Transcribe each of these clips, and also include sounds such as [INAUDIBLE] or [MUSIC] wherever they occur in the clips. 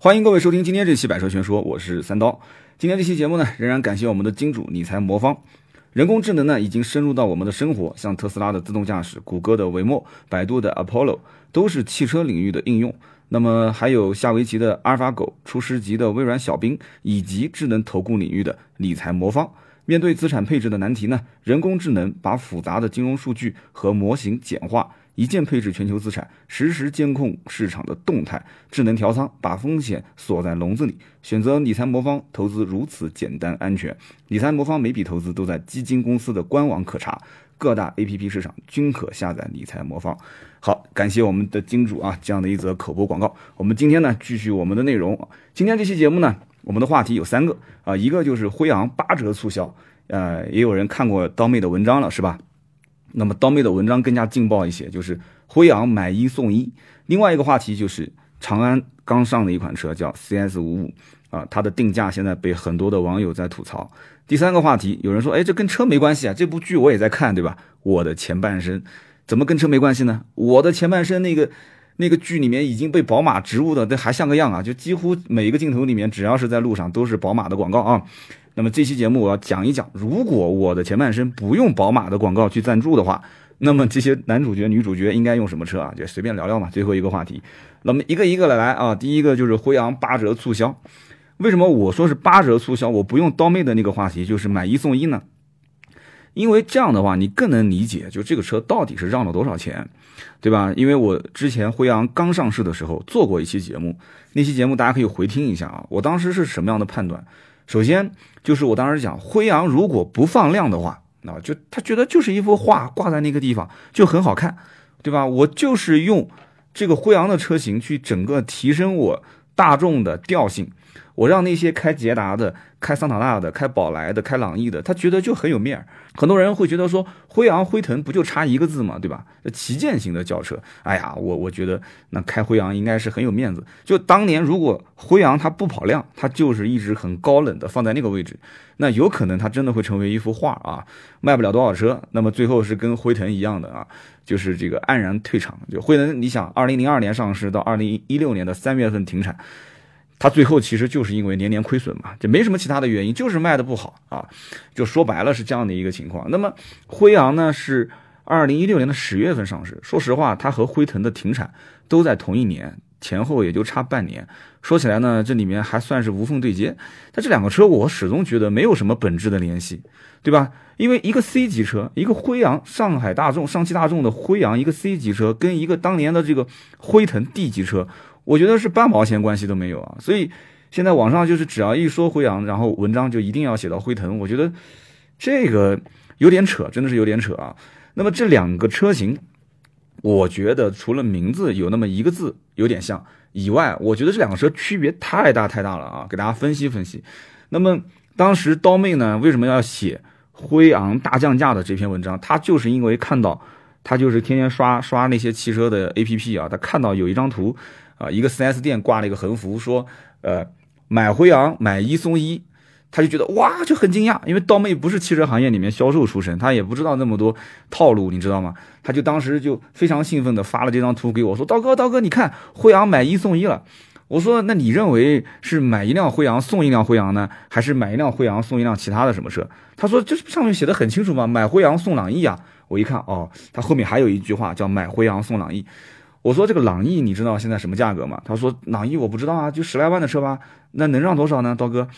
欢迎各位收听今天这期《百车全说》，我是三刀。今天这期节目呢，仍然感谢我们的金主理财魔方。人工智能呢，已经深入到我们的生活，像特斯拉的自动驾驶、谷歌的维墨、百度的 Apollo，都是汽车领域的应用。那么还有夏维奇的阿尔法狗、出师级的微软小冰，以及智能投顾领域的理财魔方。面对资产配置的难题呢，人工智能把复杂的金融数据和模型简化。一键配置全球资产，实时监控市场的动态，智能调仓，把风险锁在笼子里。选择理财魔方投资如此简单安全。理财魔方每笔投资都在基金公司的官网可查，各大 APP 市场均可下载理财魔方。好，感谢我们的金主啊，这样的一则口播广告。我们今天呢，继续我们的内容。今天这期节目呢，我们的话题有三个啊，一个就是辉昂八折促销，呃，也有人看过刀妹的文章了，是吧？那么刀妹的文章更加劲爆一些，就是辉昂买一送一。另外一个话题就是长安刚上的一款车叫 CS 五五啊，它的定价现在被很多的网友在吐槽。第三个话题，有人说，哎，这跟车没关系啊，这部剧我也在看，对吧？我的前半生怎么跟车没关系呢？我的前半生那个那个剧里面已经被宝马植入的，这还像个样啊，就几乎每一个镜头里面，只要是在路上都是宝马的广告啊。那么这期节目我要讲一讲，如果我的前半生不用宝马的广告去赞助的话，那么这些男主角、女主角应该用什么车啊？就随便聊聊嘛。最后一个话题，那么一个一个的来啊。第一个就是辉昂八折促销，为什么我说是八折促销？我不用刀妹的那个话题，就是买一送一呢？因为这样的话，你更能理解，就这个车到底是让了多少钱，对吧？因为我之前辉昂刚上市的时候做过一期节目，那期节目大家可以回听一下啊。我当时是什么样的判断？首先就是我当时讲，辉昂如果不放量的话，那就他觉得就是一幅画挂在那个地方就很好看，对吧？我就是用这个辉昂的车型去整个提升我大众的调性。我让那些开捷达的、开桑塔纳的、开宝来的、开朗逸的，他觉得就很有面儿。很多人会觉得说，辉昂、辉腾不就差一个字嘛，对吧？旗舰型的轿车，哎呀，我我觉得那开辉昂应该是很有面子。就当年如果辉昂它不跑量，它就是一直很高冷的放在那个位置，那有可能它真的会成为一幅画啊，卖不了多少车。那么最后是跟辉腾一样的啊，就是这个黯然退场。就辉腾，你想，二零零二年上市到二零一六年的三月份停产。它最后其实就是因为年年亏损嘛，就没什么其他的原因，就是卖的不好啊，就说白了是这样的一个情况。那么辉昂呢是二零一六年的十月份上市，说实话，它和辉腾的停产都在同一年，前后也就差半年。说起来呢，这里面还算是无缝对接。但这两个车我始终觉得没有什么本质的联系，对吧？因为一个 C 级车，一个辉昂，上海大众、上汽大众的辉昂，一个 C 级车，跟一个当年的这个辉腾 D 级车。我觉得是半毛钱关系都没有啊，所以现在网上就是只要一说辉昂，然后文章就一定要写到辉腾，我觉得这个有点扯，真的是有点扯啊。那么这两个车型，我觉得除了名字有那么一个字有点像以外，我觉得这两个车区别太大太大了啊。给大家分析分析。那么当时刀妹呢为什么要写辉昂大降价的这篇文章？他就是因为看到他就是天天刷刷那些汽车的 APP 啊，他看到有一张图。啊，一个 4S 店挂了一个横幅，说，呃，买辉昂买一送一，他就觉得哇，就很惊讶，因为刀妹不是汽车行业里面销售出身，他也不知道那么多套路，你知道吗？他就当时就非常兴奋的发了这张图给我，说，刀哥，刀哥，你看辉昂买一送一了。我说，那你认为是买一辆辉昂送一辆辉昂呢，还是买一辆辉昂送一辆其他的什么车？他说，这上面写的很清楚嘛，买辉昂送朗逸啊。我一看，哦，他后面还有一句话叫买辉昂送朗逸。我说这个朗逸，你知道现在什么价格吗？他说朗逸我不知道啊，就十来万的车吧。那能让多少呢，刀哥？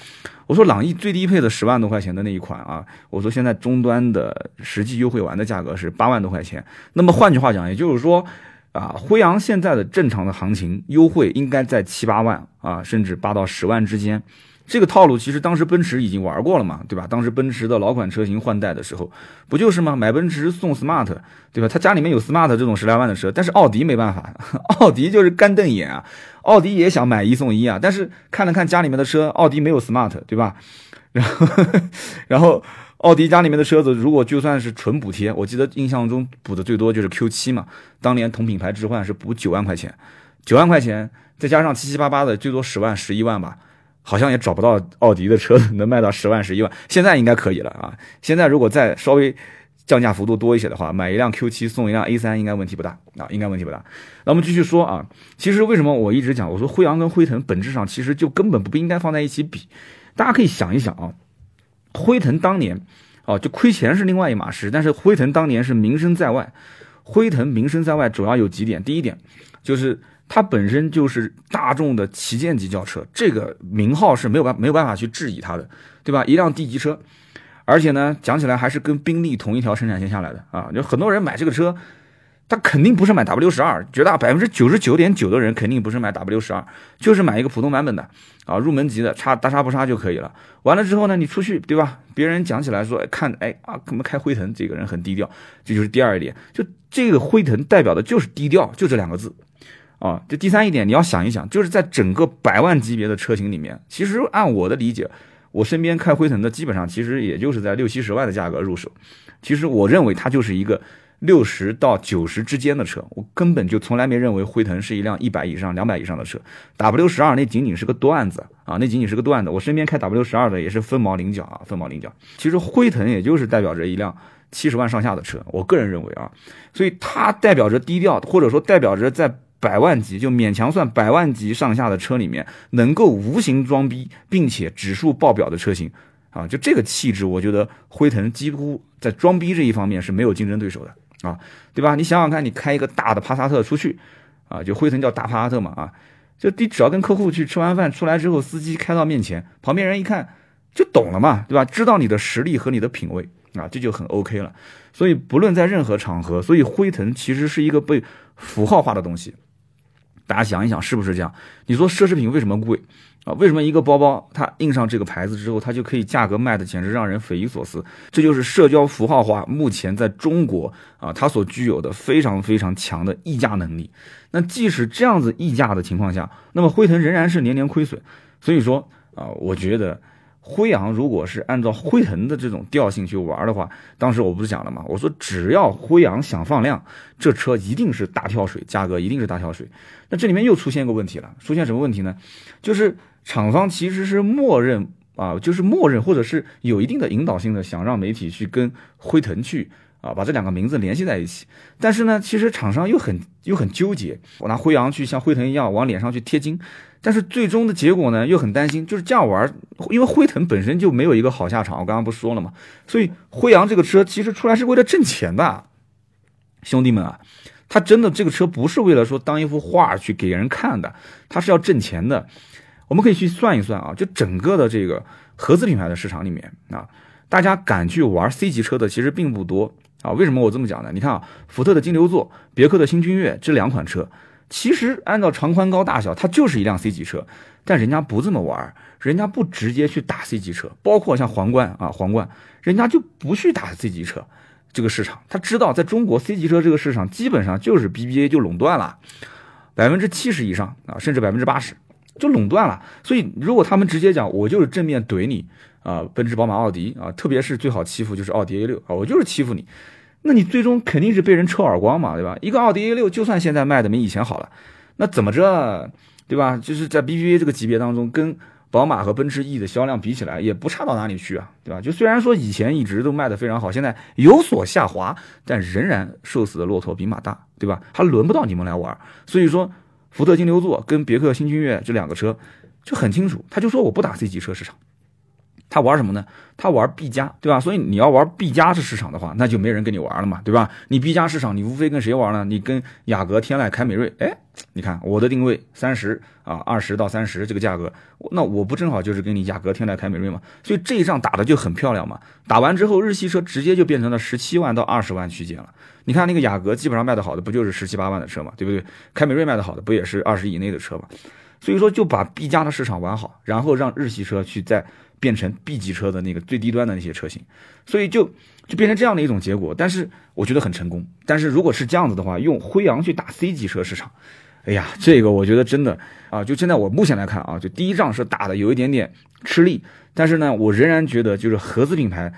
我说朗逸最低配的十万多块钱的那一款啊，我说现在终端的实际优惠完的价格是八万多块钱。那么换句话讲，也就是说，啊，辉昂现在的正常的行情优惠应该在七八万啊，甚至八到十万之间。这个套路其实当时奔驰已经玩过了嘛，对吧？当时奔驰的老款车型换代的时候，不就是吗？买奔驰送 smart，对吧？他家里面有 smart 这种十来万的车，但是奥迪没办法，[LAUGHS] 奥迪就是干瞪眼啊。奥迪也想买一送一啊，但是看了看家里面的车，奥迪没有 smart，对吧？然后，[LAUGHS] 然后奥迪家里面的车子，如果就算是纯补贴，我记得印象中补的最多就是 Q 七嘛，当年同品牌置换是补九万块钱，九万块钱再加上七七八八的，最多十万、十一万吧。好像也找不到奥迪的车能卖到十万十一万，现在应该可以了啊！现在如果再稍微降价幅度多一些的话，买一辆 Q 七送一辆 A 三应该问题不大啊，应该问题不大。那我们继续说啊，其实为什么我一直讲，我说辉昂跟辉腾本质上其实就根本不应该放在一起比。大家可以想一想啊，辉腾当年哦就亏钱是另外一码事，但是辉腾当年是名声在外。辉腾名声在外主要有几点，第一点就是它本身就是大众的旗舰级轿车，这个名号是没有办没有办法去质疑它的，对吧？一辆 D 级车。而且呢，讲起来还是跟宾利同一条生产线下来的啊！就很多人买这个车，他肯定不是买 W 十二，绝大百分之九十九点九的人肯定不是买 W 十二，就是买一个普通版本的啊，入门级的，差大差不差就可以了。完了之后呢，你出去对吧？别人讲起来说，看哎啊，怎么开辉腾这个人很低调，这就是第二一点。就这个辉腾代表的就是低调，就这两个字啊。这第三一点你要想一想，就是在整个百万级别的车型里面，其实按我的理解。我身边开辉腾的基本上其实也就是在六七十万的价格入手，其实我认为它就是一个六十到九十之间的车，我根本就从来没认为辉腾是一辆一百以上、两百以上的车。W 十二那仅仅是个段子啊，那仅仅是个段子。我身边开 W 十二的也是凤毛麟角啊，凤毛麟角。其实辉腾也就是代表着一辆七十万上下的车，我个人认为啊，所以它代表着低调，或者说代表着在。百万级就勉强算百万级上下的车里面，能够无形装逼并且指数爆表的车型啊，就这个气质，我觉得辉腾几乎在装逼这一方面是没有竞争对手的啊，对吧？你想想看，你开一个大的帕萨特出去啊，就辉腾叫大帕萨特嘛啊，就你只要跟客户去吃完饭出来之后，司机开到面前，旁边人一看就懂了嘛，对吧？知道你的实力和你的品味啊，这就很 OK 了。所以不论在任何场合，所以辉腾其实是一个被符号化的东西。大家想一想，是不是这样？你说奢侈品为什么贵啊？为什么一个包包它印上这个牌子之后，它就可以价格卖的简直让人匪夷所思？这就是社交符号化目前在中国啊，它所具有的非常非常强的溢价能力。那即使这样子溢价的情况下，那么辉腾仍然是年年亏损。所以说啊，我觉得。辉昂如果是按照辉腾的这种调性去玩的话，当时我不是讲了吗？我说只要辉昂想放量，这车一定是大跳水，价格一定是大跳水。那这里面又出现一个问题了，出现什么问题呢？就是厂方其实是默认啊，就是默认或者是有一定的引导性的，想让媒体去跟辉腾去啊把这两个名字联系在一起。但是呢，其实厂商又很又很纠结，我拿辉昂去像辉腾一样往脸上去贴金。但是最终的结果呢，又很担心，就是这样玩，因为辉腾本身就没有一个好下场。我刚刚不说了吗？所以辉昂这个车其实出来是为了挣钱的，兄弟们啊，他真的这个车不是为了说当一幅画去给人看的，他是要挣钱的。我们可以去算一算啊，就整个的这个合资品牌的市场里面啊，大家敢去玩 C 级车的其实并不多啊。为什么我这么讲呢？你看啊，福特的金牛座、别克的新君越这两款车。其实按照长宽高大小，它就是一辆 C 级车，但人家不这么玩，人家不直接去打 C 级车，包括像皇冠啊，皇冠，人家就不去打 C 级车这个市场，他知道在中国 C 级车这个市场基本上就是 BBA 就垄断了，百分之七十以上啊，甚至百分之八十就垄断了。所以如果他们直接讲我就是正面怼你啊，奔驰、宝马、奥迪啊，特别是最好欺负就是奥迪 A 六啊，我就是欺负你。那你最终肯定是被人抽耳光嘛，对吧？一个奥迪 A 六，就算现在卖的没以前好了，那怎么着，对吧？就是在 BBA 这个级别当中，跟宝马和奔驰 E 的销量比起来，也不差到哪里去啊，对吧？就虽然说以前一直都卖的非常好，现在有所下滑，但仍然瘦死的骆驼比马大，对吧？还轮不到你们来玩。所以说，福特金牛座跟别克新君越这两个车就很清楚，他就说我不打 C 级车市场。他玩什么呢？他玩 B 加，对吧？所以你要玩 B 加这市场的话，那就没人跟你玩了嘛，对吧？你 B 加市场，你无非跟谁玩呢？你跟雅阁、天籁、凯美瑞。哎，你看我的定位三十啊，二十到三十这个价格，那我不正好就是跟你雅阁、天籁、凯美瑞嘛？所以这一仗打的就很漂亮嘛。打完之后，日系车直接就变成了十七万到二十万区间了。你看那个雅阁，基本上卖的好的不就是十七八万的车嘛，对不对？凯美瑞卖的好的不也是二十以内的车嘛？所以说就把 B 加的市场玩好，然后让日系车去在。变成 B 级车的那个最低端的那些车型，所以就就变成这样的一种结果。但是我觉得很成功。但是如果是这样子的话，用辉昂去打 C 级车市场，哎呀，这个我觉得真的啊，就现在我目前来看啊，就第一仗是打的有一点点吃力。但是呢，我仍然觉得就是合资品牌。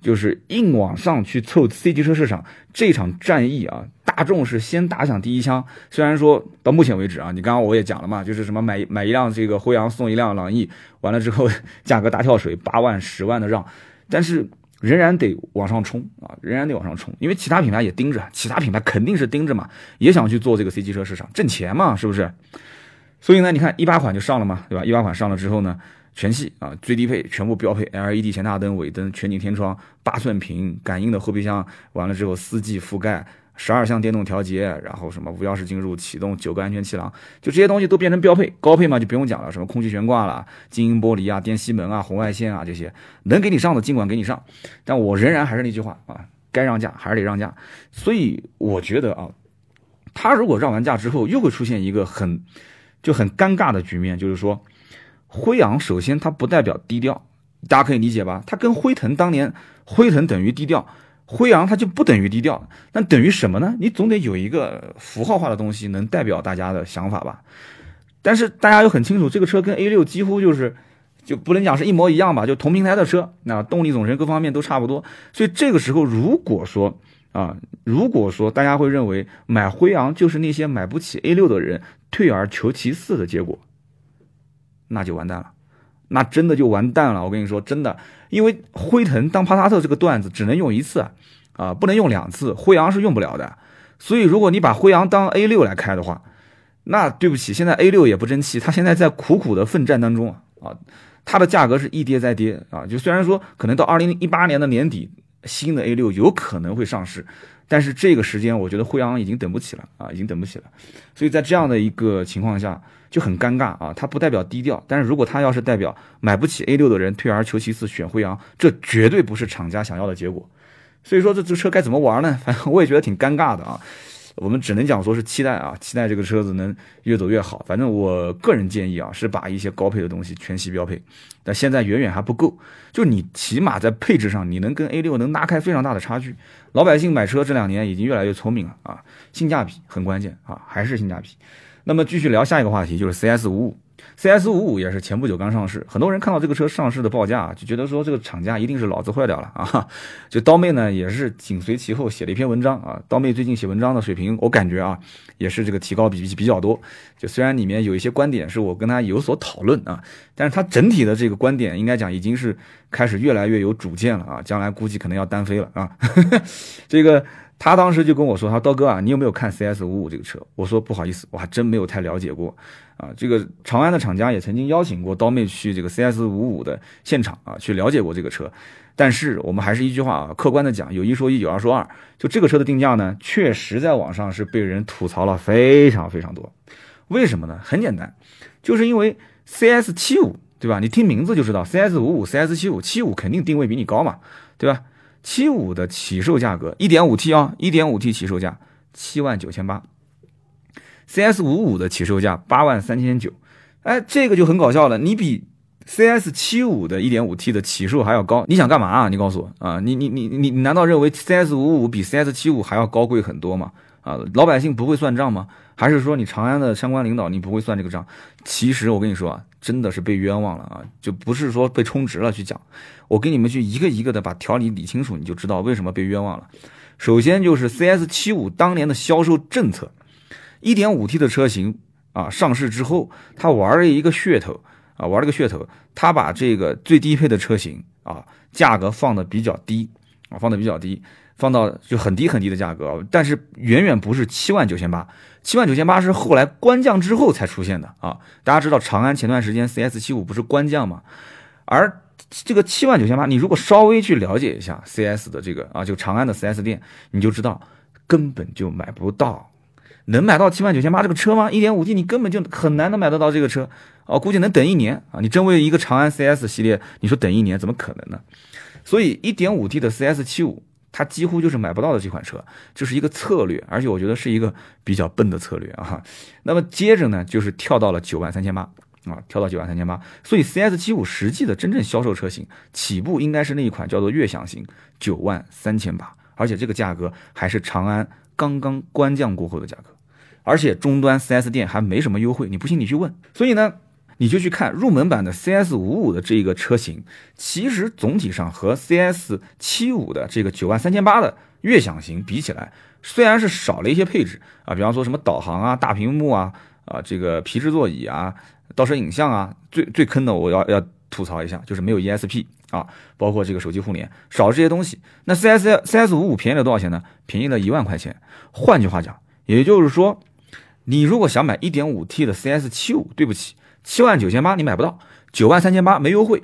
就是硬往上去凑 C 级车市场这场战役啊，大众是先打响第一枪。虽然说到目前为止啊，你刚刚我也讲了嘛，就是什么买买一辆这个辉昂送一辆朗逸，完了之后价格大跳水，[LAUGHS] 八万十万的让。但是仍然得往上冲啊，仍然得往上冲，因为其他品牌也盯着，其他品牌肯定是盯着嘛，也想去做这个 C 级车市场挣钱嘛，是不是？所以呢，你看一八款就上了嘛，对吧？一八款上了之后呢，全系啊最低配全部标配 LED 前大灯、尾灯、全景天窗、八寸屏、感应的后备箱，完了之后四季覆盖。十二项电动调节，然后什么无钥匙进入、启动、九个安全气囊，就这些东西都变成标配、高配嘛，就不用讲了。什么空气悬挂了、静音玻璃啊、电吸门啊、红外线啊这些，能给你上的尽管给你上。但我仍然还是那句话啊，该让价还是得让价。所以我觉得啊，他如果让完价之后，又会出现一个很就很尴尬的局面，就是说，辉昂首先它不代表低调，大家可以理解吧？它跟辉腾当年，辉腾等于低调。辉昂它就不等于低调，那等于什么呢？你总得有一个符号化的东西能代表大家的想法吧。但是大家又很清楚，这个车跟 A 六几乎就是，就不能讲是一模一样吧，就同平台的车，那动力总成各方面都差不多。所以这个时候，如果说啊，如果说大家会认为买辉昂就是那些买不起 A 六的人退而求其次的结果，那就完蛋了。那真的就完蛋了，我跟你说，真的，因为辉腾当帕萨特这个段子只能用一次，啊，不能用两次，辉昂是用不了的。所以，如果你把辉昂当 A 六来开的话，那对不起，现在 A 六也不争气，它现在在苦苦的奋战当中啊，它的价格是一跌再跌啊。就虽然说可能到二零一八年的年底，新的 A 六有可能会上市，但是这个时间我觉得辉昂已经等不起了啊，已经等不起了。所以在这样的一个情况下。就很尴尬啊！它不代表低调，但是如果它要是代表买不起 A 六的人退而求其次选辉昂，这绝对不是厂家想要的结果。所以说这这车该怎么玩呢？反正我也觉得挺尴尬的啊。我们只能讲说是期待啊，期待这个车子能越走越好。反正我个人建议啊，是把一些高配的东西全系标配，但现在远远还不够。就你起码在配置上，你能跟 A 六能拉开非常大的差距。老百姓买车这两年已经越来越聪明了啊，性价比很关键啊，还是性价比。那么继续聊下一个话题，就是 CS 五五，CS 五五也是前不久刚上市，很多人看到这个车上市的报价，就觉得说这个厂家一定是脑子坏掉了啊！[LAUGHS] 就刀妹呢也是紧随其后写了一篇文章啊，刀妹最近写文章的水平，我感觉啊也是这个提高比比较多。就虽然里面有一些观点是我跟他有所讨论啊，但是他整体的这个观点应该讲已经是开始越来越有主见了啊，将来估计可能要单飞了啊，[LAUGHS] 这个。他当时就跟我说：“他说刀哥啊，你有没有看 CS 五五这个车？”我说：“不好意思，我还真没有太了解过。”啊，这个长安的厂家也曾经邀请过刀妹去这个 CS 五五的现场啊，去了解过这个车。但是我们还是一句话啊，客观的讲，有一说一，有二说二。就这个车的定价呢，确实在网上是被人吐槽了非常非常多。为什么呢？很简单，就是因为 CS 七五对吧？你听名字就知道，CS 五五、CS 七五，七五肯定定位比你高嘛，对吧？七五的起售价格，一点五 T 啊，一点五 T 起售价七万九千八，CS 五五的起售价八万三千九，哎，这个就很搞笑了，你比 CS 七五的一点五 T 的起售还要高，你想干嘛啊？你告诉我啊，你你你你你难道认为 CS 五五比 CS 七五还要高贵很多吗？啊，老百姓不会算账吗？还是说你长安的相关领导你不会算这个账？其实我跟你说啊，真的是被冤枉了啊，就不是说被充值了去讲。我给你们去一个一个的把条理理清楚，你就知道为什么被冤枉了。首先就是 CS 七五当年的销售政策一点五 T 的车型啊上市之后，他玩了一个噱头啊，玩了个噱头，他把这个最低配的车型啊价格放的比较低啊，放的比较低。放到就很低很低的价格，但是远远不是七万九千八，七万九千八是后来官降之后才出现的啊！大家知道长安前段时间 CS 七五不是官降吗？而这个七万九千八，你如果稍微去了解一下 CS 的这个啊，就长安的 4S 店，你就知道根本就买不到，能买到七万九千八这个车吗？一点五 T 你根本就很难能买得到这个车哦，估计能等一年啊！你真为一个长安 CS 系列，你说等一年怎么可能呢？所以一点五 T 的 CS 七五。它几乎就是买不到的这款车，就是一个策略，而且我觉得是一个比较笨的策略啊。那么接着呢，就是跳到了九万三千八啊，跳到九万三千八。所以 CS 七五实际的真正销售车型起步应该是那一款叫做悦享型，九万三千八，而且这个价格还是长安刚刚官降过后的价格，而且终端 4S 店还没什么优惠，你不信你去问。所以呢。你就去看入门版的 CS 五五的这个车型，其实总体上和 CS 七五的这个九万三千八的悦享型比起来，虽然是少了一些配置啊，比方说什么导航啊、大屏幕啊、啊这个皮质座椅啊、倒车影像啊，最最坑的我要要吐槽一下，就是没有 ESP 啊，包括这个手机互联，少了这些东西，那 CS CS 五五便宜了多少钱呢？便宜了一万块钱。换句话讲，也就是说，你如果想买一点五 T 的 CS 七五，对不起，七万九千八你买不到，九万三千八没优惠。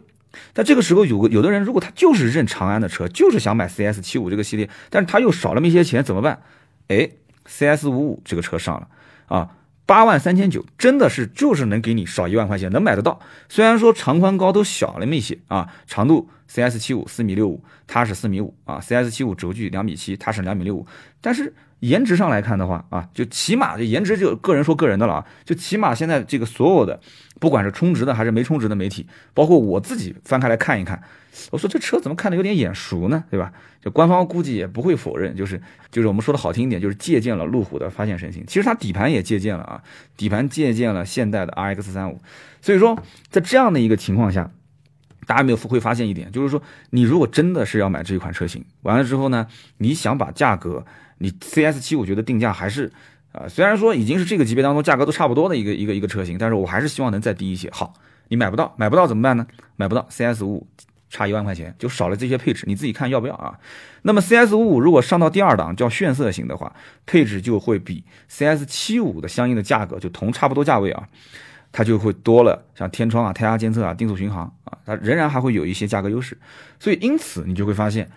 但这个时候有个有的人，如果他就是认长安的车，就是想买 CS 七五这个系列，但是他又少那么一些钱，怎么办？哎，CS 五五这个车上了啊。八万三千九，真的是就是能给你少一万块钱，能买得到。虽然说长宽高都小了那么一些啊，长度 CS 七五四米六五，它是四米五啊，CS 七五轴距两米七，它是两米六五，但是。颜值上来看的话啊，就起码这颜值就个人说个人的了啊，就起码现在这个所有的，不管是充值的还是没充值的媒体，包括我自己翻开来看一看，我说这车怎么看着有点眼熟呢？对吧？就官方估计也不会否认，就是就是我们说的好听一点，就是借鉴了路虎的发现神行，其实它底盘也借鉴了啊，底盘借鉴了现代的 RX 三五，所以说在这样的一个情况下，大家没有会发现一点，就是说你如果真的是要买这一款车型，完了之后呢，你想把价格。你 CS 七，我觉得定价还是，啊，虽然说已经是这个级别当中价格都差不多的一个一个一个车型，但是我还是希望能再低一些。好，你买不到，买不到怎么办呢？买不到 CS 五五差一万块钱，就少了这些配置，你自己看要不要啊？那么 CS 五五如果上到第二档叫炫色型的话，配置就会比 CS 七五的相应的价格就同差不多价位啊，它就会多了，像天窗啊、胎压监测啊、定速巡航啊，它仍然还会有一些价格优势，所以因此你就会发现。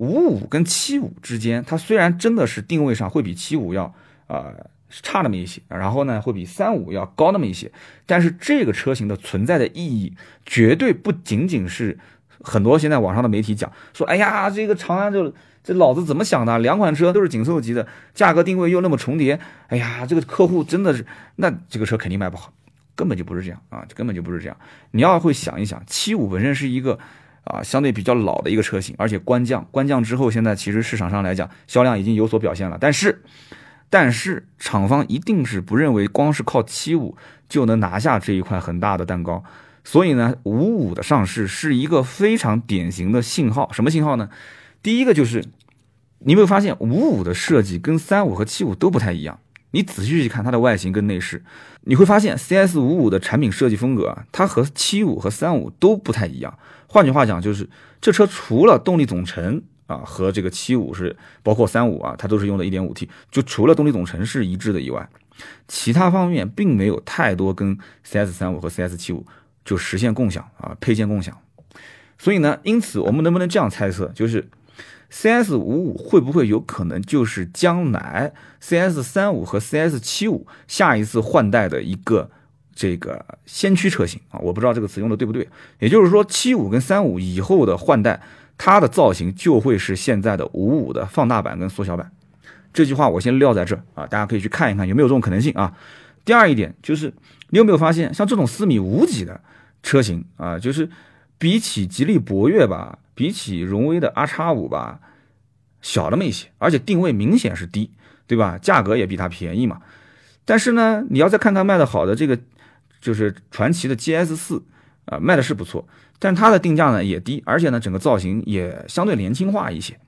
五五跟七五之间，它虽然真的是定位上会比七五要呃差那么一些，然后呢会比三五要高那么一些，但是这个车型的存在的意义绝对不仅仅是很多现在网上的媒体讲说，哎呀，这个长安就这老子怎么想的？两款车都是紧凑级的，价格定位又那么重叠，哎呀，这个客户真的是那这个车肯定卖不好，根本就不是这样啊，根本就不是这样。你要会想一想，七五本身是一个。啊，相对比较老的一个车型，而且官降，官降之后，现在其实市场上来讲，销量已经有所表现了。但是，但是厂方一定是不认为光是靠七五就能拿下这一块很大的蛋糕，所以呢，五五的上市是一个非常典型的信号。什么信号呢？第一个就是，你有没有发现五五的设计跟三五和七五都不太一样？你仔细去看它的外形跟内饰，你会发现 CS 五五的产品设计风格啊，它和七五和三五都不太一样。换句话讲，就是这车除了动力总成啊和这个七五是包括三五啊，它都是用的一点五 T，就除了动力总成是一致的以外，其他方面并没有太多跟 CS 三五和 CS 七五就实现共享啊配件共享。所以呢，因此我们能不能这样猜测，就是 CS 五五会不会有可能就是将来 CS 三五和 CS 七五下一次换代的一个？这个先驱车型啊，我不知道这个词用的对不对。也就是说，七五跟三五以后的换代，它的造型就会是现在的五五的放大版跟缩小版。这句话我先撂在这啊，大家可以去看一看有没有这种可能性啊。第二一点就是，你有没有发现，像这种四米五几的车型啊，就是比起吉利博越吧，比起荣威的 R 叉五吧，小那么一些，而且定位明显是低，对吧？价格也比它便宜嘛。但是呢，你要再看看卖的好的这个。就是传奇的 GS 四啊，卖的是不错，但它的定价呢也低，而且呢整个造型也相对年轻化一些。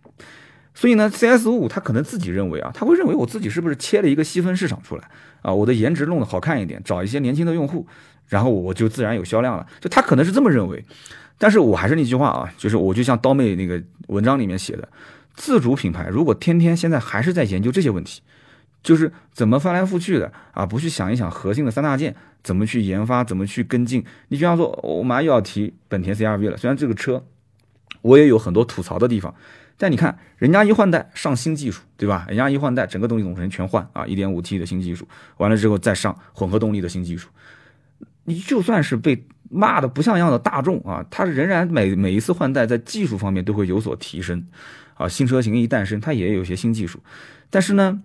所以呢，CS 五五他可能自己认为啊，他会认为我自己是不是切了一个细分市场出来啊？我的颜值弄得好看一点，找一些年轻的用户，然后我就自然有销量了。就他可能是这么认为，但是我还是那句话啊，就是我就像刀妹那个文章里面写的，自主品牌如果天天现在还是在研究这些问题。就是怎么翻来覆去的啊，不去想一想核心的三大件怎么去研发，怎么去跟进。你比方说，我马上又要提本田 CRV 了。虽然这个车我也有很多吐槽的地方，但你看人家一换代上新技术，对吧？人家一换代整个动力总成全换啊，1.5T 的新技术，完了之后再上混合动力的新技术。你就算是被骂的不像样的大众啊，它仍然每每一次换代在技术方面都会有所提升啊。新车型一诞生，它也有些新技术，但是呢。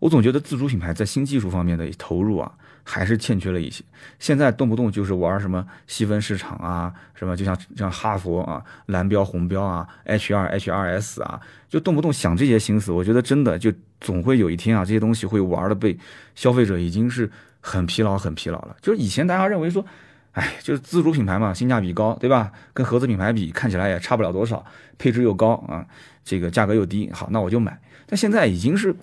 我总觉得自主品牌在新技术方面的投入啊，还是欠缺了一些。现在动不动就是玩什么细分市场啊，什么就像像哈佛啊，蓝标红标啊，H 二 H 二 S 啊，就动不动想这些心思。我觉得真的就总会有一天啊，这些东西会玩的被消费者已经是很疲劳很疲劳了。就是以前大家认为说，哎，就是自主品牌嘛，性价比高，对吧？跟合资品牌比，看起来也差不了多少，配置又高啊，这个价格又低，好，那我就买。但现在已经是。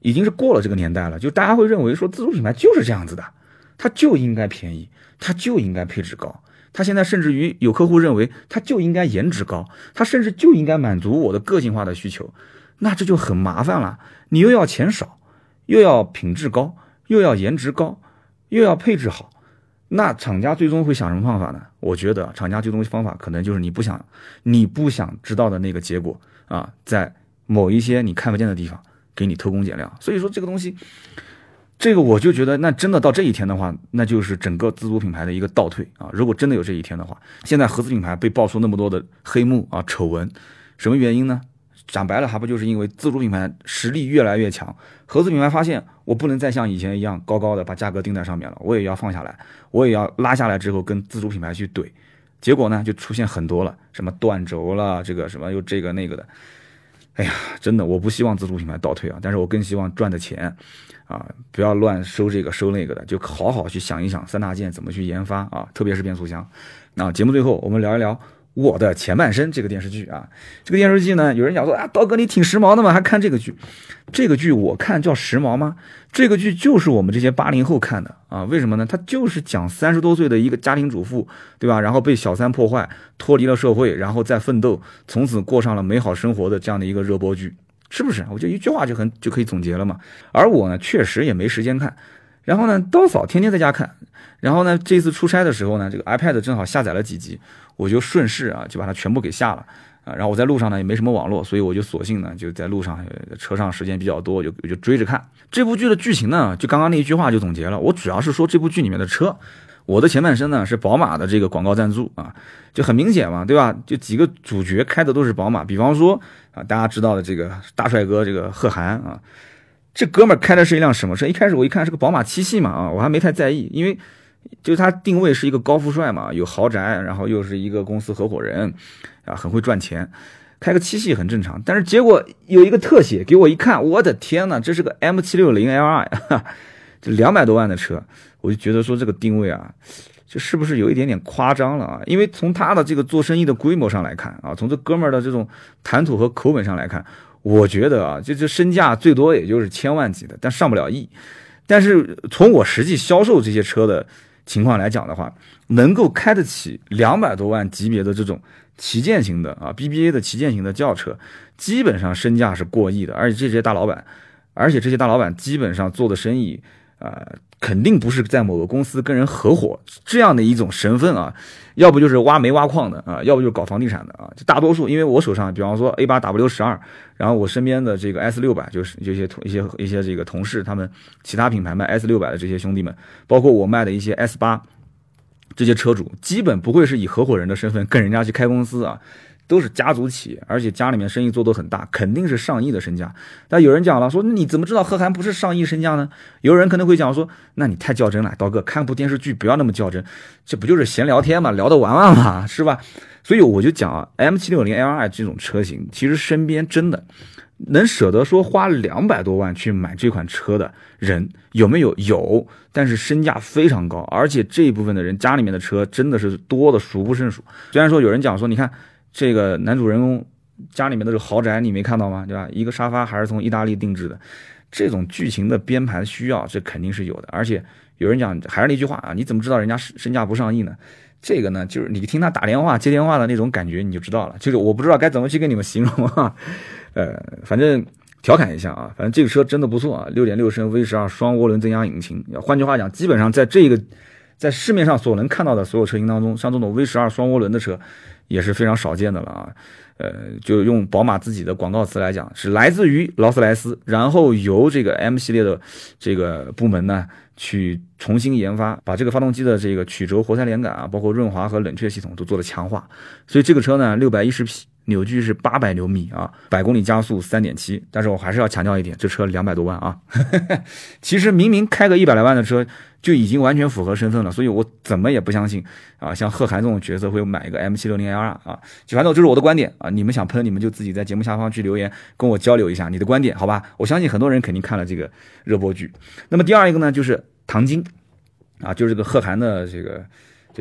已经是过了这个年代了，就大家会认为说自主品牌就是这样子的，它就应该便宜，它就应该配置高。他现在甚至于有客户认为，他就应该颜值高，他甚至就应该满足我的个性化的需求，那这就很麻烦了。你又要钱少，又要品质高，又要颜值高，又要配置好，那厂家最终会想什么方法呢？我觉得厂家最终方法可能就是你不想，你不想知道的那个结果啊，在某一些你看不见的地方给你偷工减料。所以说这个东西。这个我就觉得，那真的到这一天的话，那就是整个自主品牌的一个倒退啊！如果真的有这一天的话，现在合资品牌被爆出那么多的黑幕啊、丑闻，什么原因呢？讲白了，还不就是因为自主品牌实力越来越强，合资品牌发现我不能再像以前一样高高的把价格定在上面了，我也要放下来，我也要拉下来之后跟自主品牌去怼，结果呢就出现很多了，什么断轴了，这个什么又这个那个的。哎呀，真的，我不希望自主品牌倒退啊，但是我更希望赚的钱，啊，不要乱收这个收那个的，就好好去想一想三大件怎么去研发啊，特别是变速箱。那节目最后我们聊一聊。我的前半生这个电视剧啊，这个电视剧呢，有人讲说啊，刀哥你挺时髦的嘛，还看这个剧？这个剧我看叫时髦吗？这个剧就是我们这些八零后看的啊，为什么呢？它就是讲三十多岁的一个家庭主妇，对吧？然后被小三破坏，脱离了社会，然后再奋斗，从此过上了美好生活的这样的一个热播剧，是不是？我觉得一句话就很就可以总结了嘛。而我呢，确实也没时间看，然后呢，刀嫂天天在家看，然后呢，这次出差的时候呢，这个 iPad 正好下载了几集。我就顺势啊，就把它全部给下了啊。然后我在路上呢也没什么网络，所以我就索性呢就在路上车上时间比较多，我就我就追着看这部剧的剧情呢。就刚刚那一句话就总结了。我主要是说这部剧里面的车，我的前半生呢是宝马的这个广告赞助啊，就很明显嘛，对吧？就几个主角开的都是宝马，比方说啊大家知道的这个大帅哥这个贺涵啊，这哥们儿开的是一辆什么车？一开始我一看是个宝马七系嘛啊，我还没太在意，因为。就他定位是一个高富帅嘛，有豪宅，然后又是一个公司合伙人，啊，很会赚钱，开个七系很正常。但是结果有一个特写，给我一看，我的天呐，这是个 M 七六零 Li，这两百多万的车，我就觉得说这个定位啊，就是不是有一点点夸张了啊？因为从他的这个做生意的规模上来看啊，从这哥们儿的这种谈吐和口吻上来看，我觉得啊，就就身价最多也就是千万级的，但上不了亿。但是从我实际销售这些车的。情况来讲的话，能够开得起两百多万级别的这种旗舰型的啊 BBA 的旗舰型的轿车，基本上身价是过亿的，而且这些大老板，而且这些大老板基本上做的生意啊。肯定不是在某个公司跟人合伙这样的一种身份啊，要不就是挖煤挖矿的啊，要不就是搞房地产的啊。就大多数，因为我手上，比方说 A 八 W 十二，然后我身边的这个 S 六百，就是这些同一些一些这个同事，他们其他品牌卖 S 六百的这些兄弟们，包括我卖的一些 S 八，这些车主基本不会是以合伙人的身份跟人家去开公司啊。都是家族企业，而且家里面生意做得很大，肯定是上亿的身价。但有人讲了，说你怎么知道贺涵不是上亿身价呢？有人可能会讲说，那你太较真了，刀哥看部电视剧不要那么较真，这不就是闲聊天嘛，聊得玩玩嘛，是吧？所以我就讲啊，M 七六零 L I 这种车型，其实身边真的能舍得说花两百多万去买这款车的人有没有？有，但是身价非常高，而且这一部分的人家里面的车真的是多的数不胜数。虽然说有人讲说，你看。这个男主人公家里面的这个豪宅你没看到吗？对吧？一个沙发还是从意大利定制的，这种剧情的编排需要，这肯定是有的。而且有人讲，还是那句话啊，你怎么知道人家身身价不上亿呢？这个呢，就是你听他打电话接电话的那种感觉，你就知道了。就是我不知道该怎么去跟你们形容啊，[LAUGHS] 呃，反正调侃一下啊，反正这个车真的不错啊，六点六升 V 十二双涡轮增压引擎。换句话讲，基本上在这个在市面上所能看到的所有车型当中，像这种 V 十二双涡轮的车。也是非常少见的了啊，呃，就用宝马自己的广告词来讲，是来自于劳斯莱斯，然后由这个 M 系列的这个部门呢去重新研发，把这个发动机的这个曲轴活塞连杆啊，包括润滑和冷却系统都做了强化，所以这个车呢，六百一十匹。扭矩是八百牛米啊，百公里加速三点七。但是我还是要强调一点，这车两百多万啊。[LAUGHS] 其实明明开个一百来万的车就已经完全符合身份了，所以我怎么也不相信啊，像贺涵这种角色会买一个 M 七六零 L 啊。就反正这是我的观点啊，你们想喷你们就自己在节目下方去留言跟我交流一下你的观点，好吧？我相信很多人肯定看了这个热播剧。那么第二一个呢，就是唐晶啊，就是这个贺涵的这个。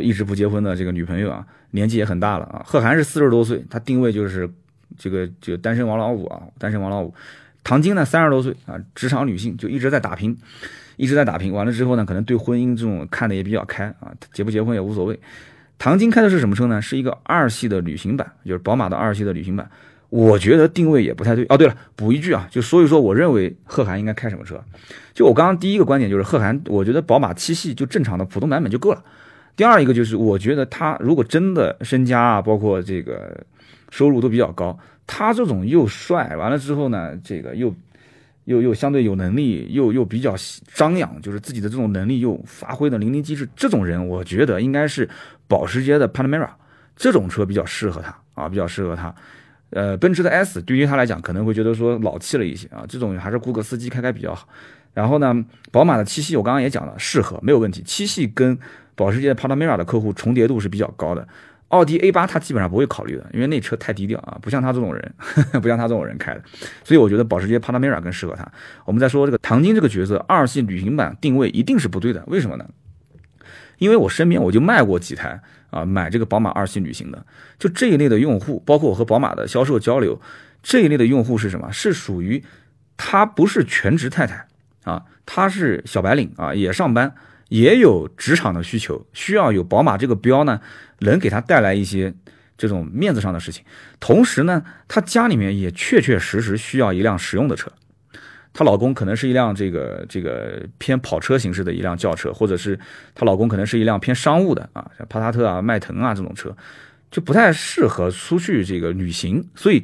一直不结婚的这个女朋友啊，年纪也很大了啊。贺涵是四十多岁，他定位就是这个就单身王老五啊，单身王老五。唐晶呢三十多岁啊，职场女性就一直在打拼，一直在打拼。完了之后呢，可能对婚姻这种看的也比较开啊，结不结婚也无所谓。唐晶开的是什么车呢？是一个二系的旅行版，就是宝马的二系的旅行版。我觉得定位也不太对。哦，对了，补一句啊，就说一说我认为贺涵应该开什么车。就我刚刚第一个观点就是贺涵，我觉得宝马七系就正常的普通版本就够了。第二一个就是，我觉得他如果真的身家啊，包括这个收入都比较高，他这种又帅，完了之后呢，这个又又又相对有能力，又又比较张扬，就是自己的这种能力又发挥的淋漓尽致，这种人，我觉得应该是保时捷的 Panamera 这种车比较适合他啊，比较适合他。呃，奔驰的 S 对于他来讲可能会觉得说老气了一些啊，这种还是雇个司机开开比较好。然后呢，宝马的七系我刚刚也讲了，适合没有问题。七系跟保时捷 Panamera 的客户重叠度是比较高的。奥迪 A 八他基本上不会考虑的，因为那车太低调啊，不像他这种人，[LAUGHS] 不像他这种人开的。所以我觉得保时捷 Panamera 更适合他。我们再说这个唐晶这个角色，二系旅行版定位一定是不对的，为什么呢？因为我身边我就卖过几台啊，买这个宝马二系旅行的，就这一类的用户，包括我和宝马的销售交流，这一类的用户是什么？是属于他不是全职太太。啊，他是小白领啊，也上班，也有职场的需求，需要有宝马这个标呢，能给他带来一些这种面子上的事情。同时呢，他家里面也确确实实需要一辆实用的车。她老公可能是一辆这个这个偏跑车形式的一辆轿车，或者是她老公可能是一辆偏商务的啊，像帕萨特啊、迈腾啊这种车，就不太适合出去这个旅行，所以。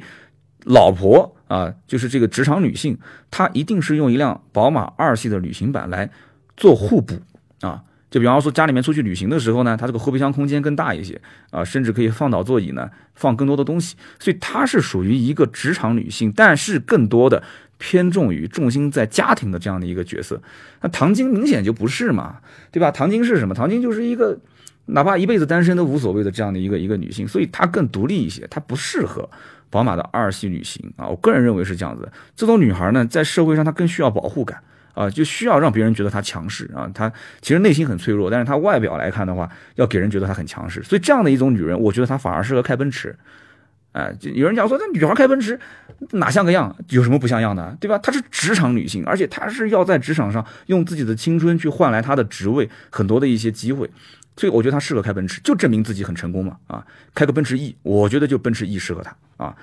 老婆啊，就是这个职场女性，她一定是用一辆宝马二系的旅行版来做互补啊。就比方说家里面出去旅行的时候呢，它这个后备箱空间更大一些啊，甚至可以放倒座椅呢，放更多的东西。所以她是属于一个职场女性，但是更多的偏重于重心在家庭的这样的一个角色。那唐晶明显就不是嘛，对吧？唐晶是什么？唐晶就是一个哪怕一辈子单身都无所谓的这样的一个一个女性，所以她更独立一些，她不适合。宝马的二系旅行啊，我个人认为是这样子。这种女孩呢，在社会上她更需要保护感啊，就需要让别人觉得她强势啊。她其实内心很脆弱，但是她外表来看的话，要给人觉得她很强势。所以这样的一种女人，我觉得她反而适合开奔驰。哎，就有人讲说，那女孩开奔驰哪像个样？有什么不像样的，对吧？她是职场女性，而且她是要在职场上用自己的青春去换来她的职位很多的一些机会。所以我觉得她适合开奔驰，就证明自己很成功嘛啊！开个奔驰 E，我觉得就奔驰 E 适合她啊，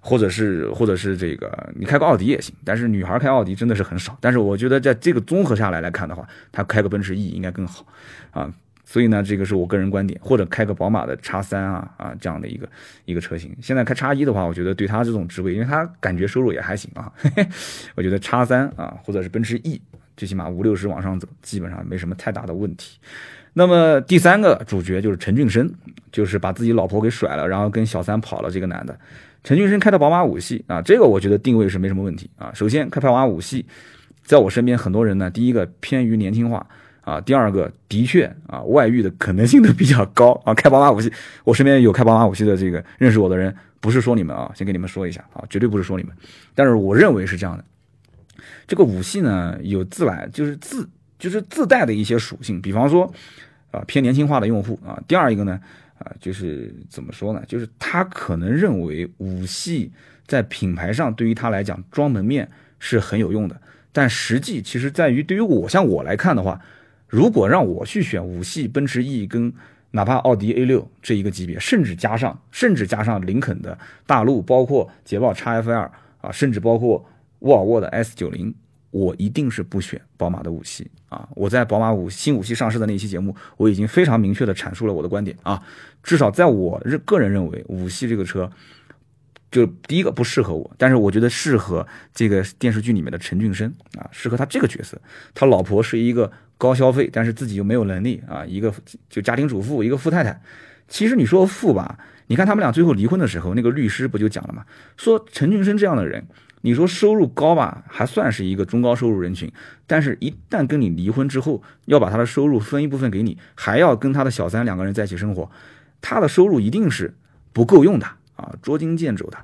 或者是或者是这个你开个奥迪也行，但是女孩开奥迪真的是很少。但是我觉得在这个综合下来来看的话，她开个奔驰 E 应该更好啊。所以呢，这个是我个人观点，或者开个宝马的叉三啊啊这样的一个一个车型。现在开叉一的话，我觉得对他这种职位，因为他感觉收入也还行啊，[LAUGHS] 我觉得叉三啊或者是奔驰 E，最起码五六十往上走，基本上没什么太大的问题。那么第三个主角就是陈俊生，就是把自己老婆给甩了，然后跟小三跑了这个男的。陈俊生开的宝马五系啊，这个我觉得定位是没什么问题啊。首先开宝马五系，在我身边很多人呢，第一个偏于年轻化。啊，第二个的确啊，外遇的可能性都比较高啊。开宝马五系，我身边有开宝马五系的这个认识我的人，不是说你们啊，先跟你们说一下啊，绝对不是说你们。但是我认为是这样的，这个五系呢有自来就是自就是自带的一些属性，比方说啊偏年轻化的用户啊。第二一个呢啊就是怎么说呢，就是他可能认为五系在品牌上对于他来讲装门面是很有用的，但实际其实在于对于我像我来看的话。如果让我去选五系奔驰 E 跟哪怕奥迪 A 六这一个级别，甚至加上甚至加上林肯的大陆，包括捷豹 XFL 啊，甚至包括沃尔沃的 S 九零，我一定是不选宝马的五系啊！我在宝马五新五系上市的那期节目，我已经非常明确的阐述了我的观点啊！至少在我认个人认为，五系这个车。就第一个不适合我，但是我觉得适合这个电视剧里面的陈俊生啊，适合他这个角色。他老婆是一个高消费，但是自己又没有能力啊，一个就家庭主妇，一个富太太。其实你说富吧，你看他们俩最后离婚的时候，那个律师不就讲了吗？说陈俊生这样的人，你说收入高吧，还算是一个中高收入人群，但是一旦跟你离婚之后，要把他的收入分一部分给你，还要跟他的小三两个人在一起生活，他的收入一定是不够用的。啊，捉襟见肘的，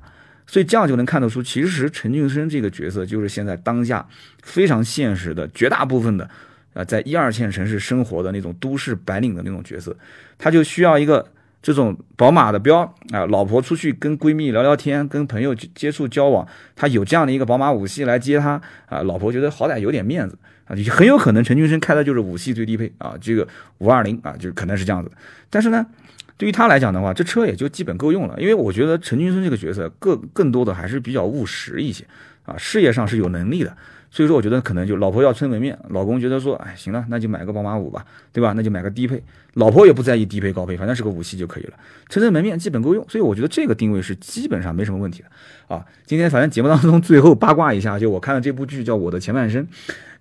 所以这样就能看得出，其实陈俊生这个角色就是现在当下非常现实的绝大部分的，啊，在一二线城市生活的那种都市白领的那种角色，他就需要一个这种宝马的标啊，老婆出去跟闺蜜聊聊天，跟朋友接触交往，他有这样的一个宝马五系来接他啊，老婆觉得好歹有点面子啊，很有可能陈俊生开的就是五系最低配啊，这个五二零啊，就可能是这样子，但是呢。对于他来讲的话，这车也就基本够用了。因为我觉得陈俊生这个角色更更多的还是比较务实一些啊，事业上是有能力的。所以说，我觉得可能就老婆要撑门面，老公觉得说，哎，行了，那就买个宝马五吧，对吧？那就买个低配，老婆也不在意低配高配，反正是个五系就可以了，撑撑门面基本够用。所以我觉得这个定位是基本上没什么问题的啊。今天反正节目当中 [LAUGHS] 最后八卦一下，就我看了这部剧叫《我的前半生》，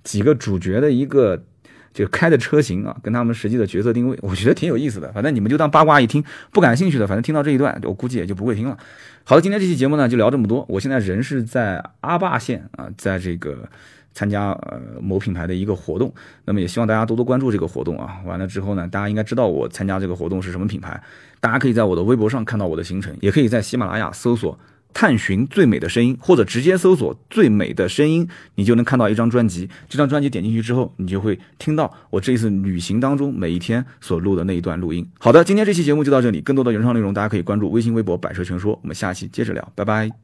几个主角的一个就开的车型啊，跟他们实际的角色定位，我觉得挺有意思的。反正你们就当八卦一听，不感兴趣的，反正听到这一段，我估计也就不会听了。好的，今天这期节目呢就聊这么多。我现在人是在阿坝县啊，在这个参加呃某品牌的一个活动，那么也希望大家多多关注这个活动啊。完了之后呢，大家应该知道我参加这个活动是什么品牌，大家可以在我的微博上看到我的行程，也可以在喜马拉雅搜索。探寻最美的声音，或者直接搜索“最美的声音”，你就能看到一张专辑。这张专辑点进去之后，你就会听到我这一次旅行当中每一天所录的那一段录音。好的，今天这期节目就到这里，更多的原创内容大家可以关注微信、微博“百车全说”。我们下期接着聊，拜拜。